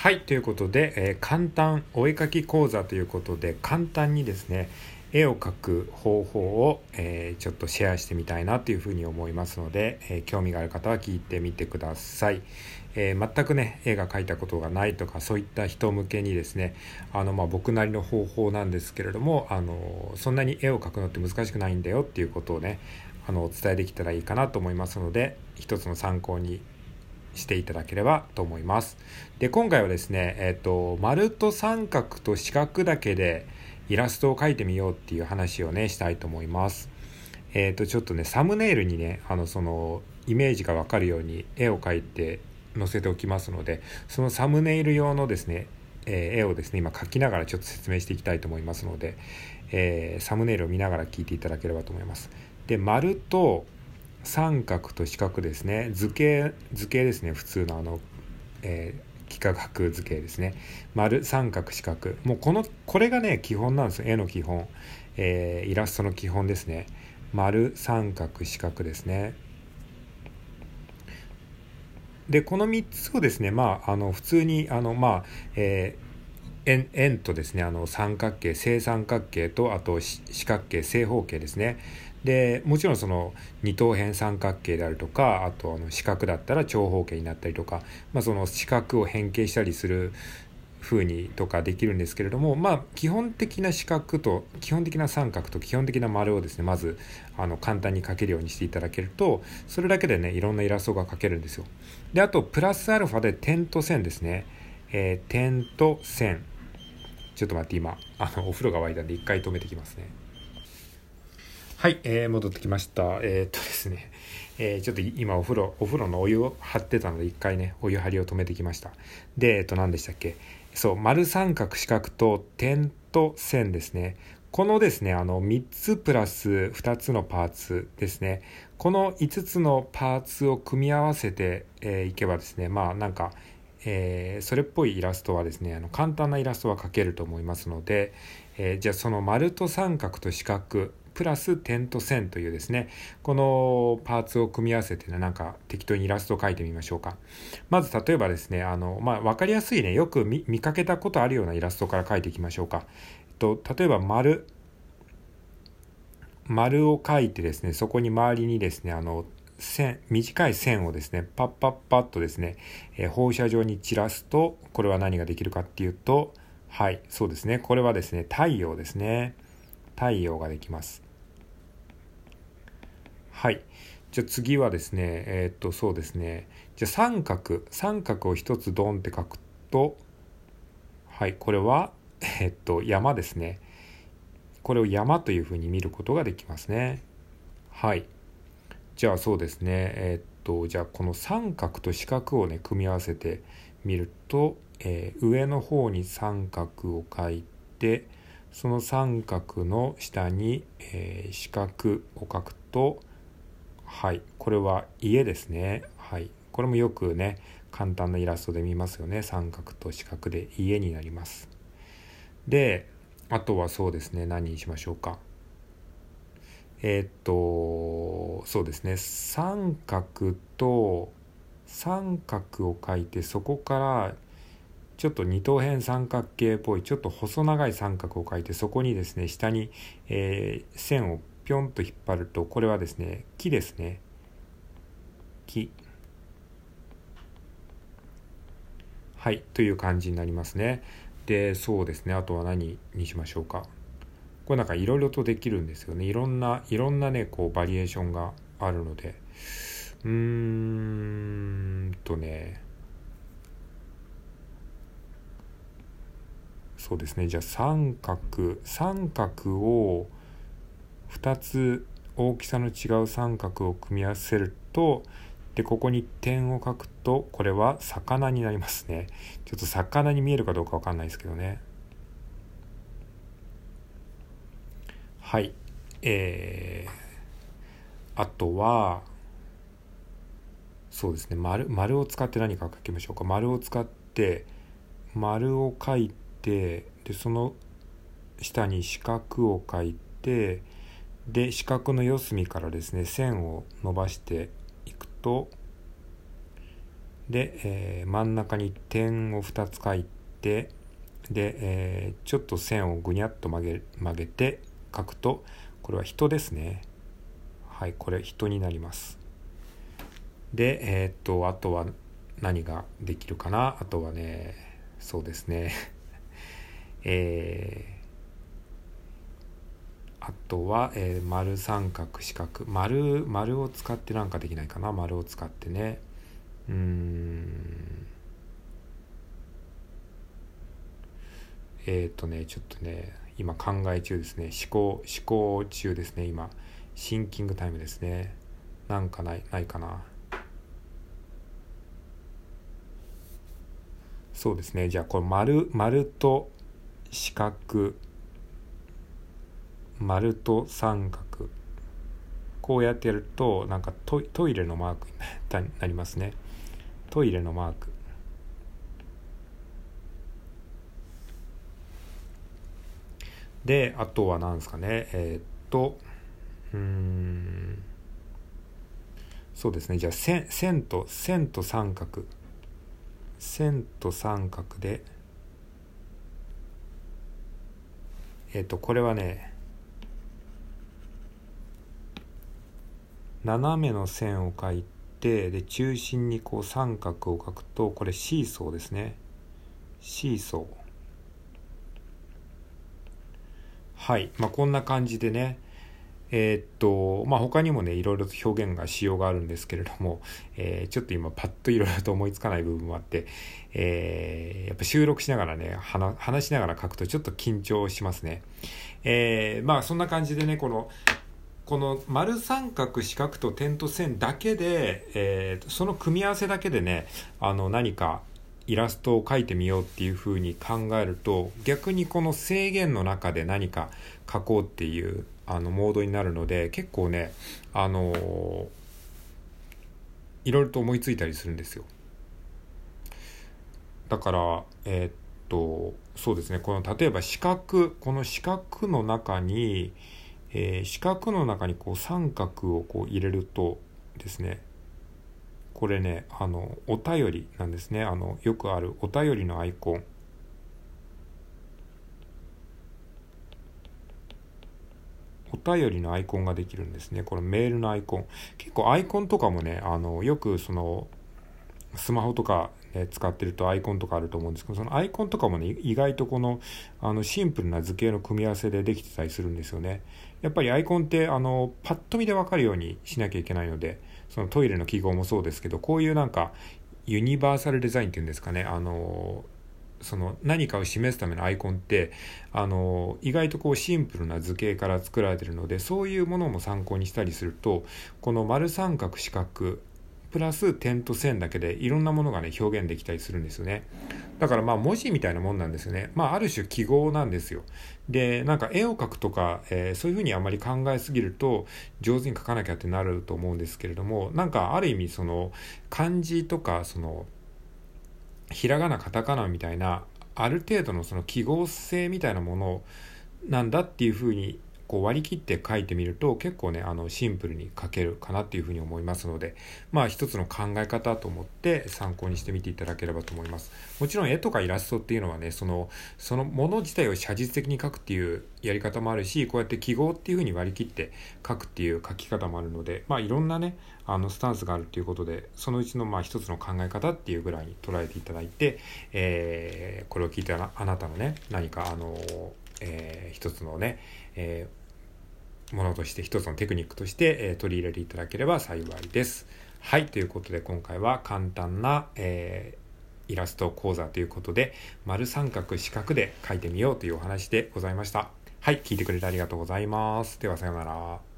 はいということで、えー、簡単お絵かき講座ということで簡単にですね絵を描く方法を、えー、ちょっとシェアしてみたいなというふうに思いますので、えー、興味がある方は聞いてみてください、えー、全くね絵が描いたことがないとかそういった人向けにですねあの、まあ、僕なりの方法なんですけれどもあのそんなに絵を描くのって難しくないんだよっていうことをねあのお伝えできたらいいかなと思いますので一つの参考にしていただければと思います。で、今回はですね、えっ、と、丸と三角と四角だけでイラストを描いてみようっていう話をね、したいと思います。えっ、と、ちょっとね、サムネイルにね、あの、その、イメージがわかるように絵を描いて載せておきますので、そのサムネイル用のですね、えー、絵をですね、今描きながらちょっと説明していきたいと思いますので、えー、サムネイルを見ながら聞いていただければと思います。で、丸と三角と四角ですね。図形図形ですね。普通のあの、えー、幾何学図形ですね。丸三角四角。もうこのこれがね基本なんですよ。絵の基本、えー、イラストの基本ですね。丸三角四角ですね。でこの3つをですねまああの普通にあのまあえー円円とですねあの三角形正三角形とあと四角形正方形ですね。でもちろんその二等辺三角形であるとかあとあの四角だったら長方形になったりとか、まあ、その四角を変形したりする風にとかできるんですけれどもまあ基本的な四角と基本的な三角と基本的な丸をですねまずあの簡単に描けるようにしていただけるとそれだけでねいろんなイラストが描けるんですよ。であとプラスアルファで点と線ですね、えー、点と線。ちょっと待って今あのお風呂が沸いたんで一回止めてきますねはい、えー、戻ってきました。えー、っとですね、えー、ちょっと今お風呂、お風呂のお湯を張ってたので一回ね、お湯張りを止めてきました。で、えっと何でしたっけ？そう、丸三角四角と点と線ですね。このですね、あの3つプラス2つのパーツですね。この5つのパーツを組み合わせてい、えー、けばですね、まあなんか、えー、それっぽいイラストはですねあの簡単なイラストは描けると思いますので、えー、じゃあその丸と三角と四角プラス点と線というですね、このパーツを組み合わせてね、なんか適当にイラストを描いてみましょうか。まず例えばですね、あの、まあ、わかりやすいね、よく見かけたことあるようなイラストから描いていきましょうか。えっと、例えば丸、丸を描いてですね、そこに周りにですね、あの、線、短い線をですね、パッパッパッとですね、え、放射状に散らすと、これは何ができるかっていうと、はい、そうですね。これはですね、太陽ですね。太陽ができます。はい。じゃあ次はですね、えー、っと、そうですね。じゃあ三角、三角を一つドンって書くと、はい、これは、えー、っと、山ですね。これを山というふうに見ることができますね。はい。じゃあそうですね。えー、っと、じゃあこの三角と四角をね、組み合わせてみると、えー、上の方に三角を書いて、その三角の下に、えー、四角を書くと、はい。これは家ですね。はい。これもよくね、簡単なイラストで見ますよね。三角と四角で家になります。で、あとはそうですね。何にしましょうか。えー、っと、そうですね。三角と三角を書いて、そこからちょっと二等辺三角形っぽい、ちょっと細長い三角を書いて、そこにですね、下に、えー、線をぴょんと引っ張ると、これはですね、木ですね。木。はい、という感じになりますね。で、そうですね、あとは何にしましょうか。これなんかいろいろとできるんですよね。いろんな、いろんなね、こう、バリエーションがあるので。うーんとね、そうですね、じゃあ三角、三角を、2つ大きさの違う三角を組み合わせるとでここに点を書くとこれは魚になりますねちょっと魚に見えるかどうかわかんないですけどねはい。えー、あとはそうですね。丸丸を使って何か書きましょうか。丸を使って丸を書いてでその下に四角を書いてで四角の四隅からですね線を伸ばしていくとで、えー、真ん中に点を2つ書いてで、えー、ちょっと線をぐにゃっと曲げ曲げて書くとこれは人ですね。はいこれ人になります。でえー、っとあとは何ができるかな？あとはねそうですね。えー、あとは、えー、丸三角四角。丸丸を使ってなんかできないかな？丸を使ってね。うん。えっ、ー、とねちょっとね今考え中ですね。思考思考中ですね今。シンキングタイムですね。なんかないないかな。そうですね。じゃあこれ丸丸と四角。丸と三角。こうやってやるとなんかトトイレのマークになりますね。トイレのマーク。であとは何ですかね。えー、っとうん。そうですね。じゃあ線線と線と三角。線と三角で。えっ、とこれはね斜めの線を描いてで中心にこう三角を描くとこれシーソーですね。シーソー。はいまあこんな感じでねえー、っと、まあ、他にもね、いろいろと表現がしようがあるんですけれども、えー、ちょっと今パッといろいろと思いつかない部分もあって、えー、やっぱ収録しながらね、話しながら書くとちょっと緊張しますね。え、まあそんな感じでね、この、この丸三角四角と点と線だけで、え、その組み合わせだけでね、あの何かイラストを描いてみようっていうふうに考えると逆にこの制限の中で何か描こうっていうあのモードになるので結構ねあのいろいろと思いついたりするんですよ。だからえー、っとそうですねこの例えば四角この四角の中に、えー、四角の中にこう三角をこう入れるとですねこれねあのお便りなんですねあのよくあるお便りのアイコンお便りのアイコンができるんですね。このメールのアイコン。結構アイコンとかもね、あの、よくその、スマホとか、ね、使ってるとアイコンとかあると思うんですけど、そのアイコンとかもね、意外とこの、あの、シンプルな図形の組み合わせでできてたりするんですよね。やっぱりアイコンって、あの、パッと見でわかるようにしなきゃいけないので、そのトイレの記号もそうですけど、こういうなんか、ユニバーサルデザインっていうんですかね、あの、その何かを示すためのアイコンってあの意外とこうシンプルな図形から作られてるのでそういうものも参考にしたりするとこの丸三角四角プラス点と線だけでいろんなものがね表現できたりするんですよね。だからまあ文字みたいなもんなんですよね。まあある種記号なんですよ。でなんか絵を描くとか、えー、そういうふうにあまり考えすぎると上手に描かなきゃってなると思うんですけれどもなんかある意味その漢字とかそのひらがなカタカナみたいなある程度のその記号性みたいなものなんだっていうふうにこう割り切って書いてみると結構ねあのシンプルに書けるかなっていうふうに思いますのでまあ一つの考え方と思って参考にしてみていただければと思います。もちろん絵とかイラストっていうのはねそのそのもの自体を写実的に書くっていうやり方もあるしこうやって記号っていうふうに割り切って書くっていう書き方もあるのでまあいろんなねあのスタンスがあるっていうことでそのうちのまあ一つの考え方っていうぐらいに捉えていただいて、えー、これを聞いてあなたのね何かあの、えー、一つのね、えーものとして一つのテクニックとして、え取り入れていただければ幸いです。はい、ということで今回は簡単な、えー、イラスト講座ということで丸三角四角で描いてみようというお話でございました。はい、聞いてくれてありがとうございます。ではさようなら。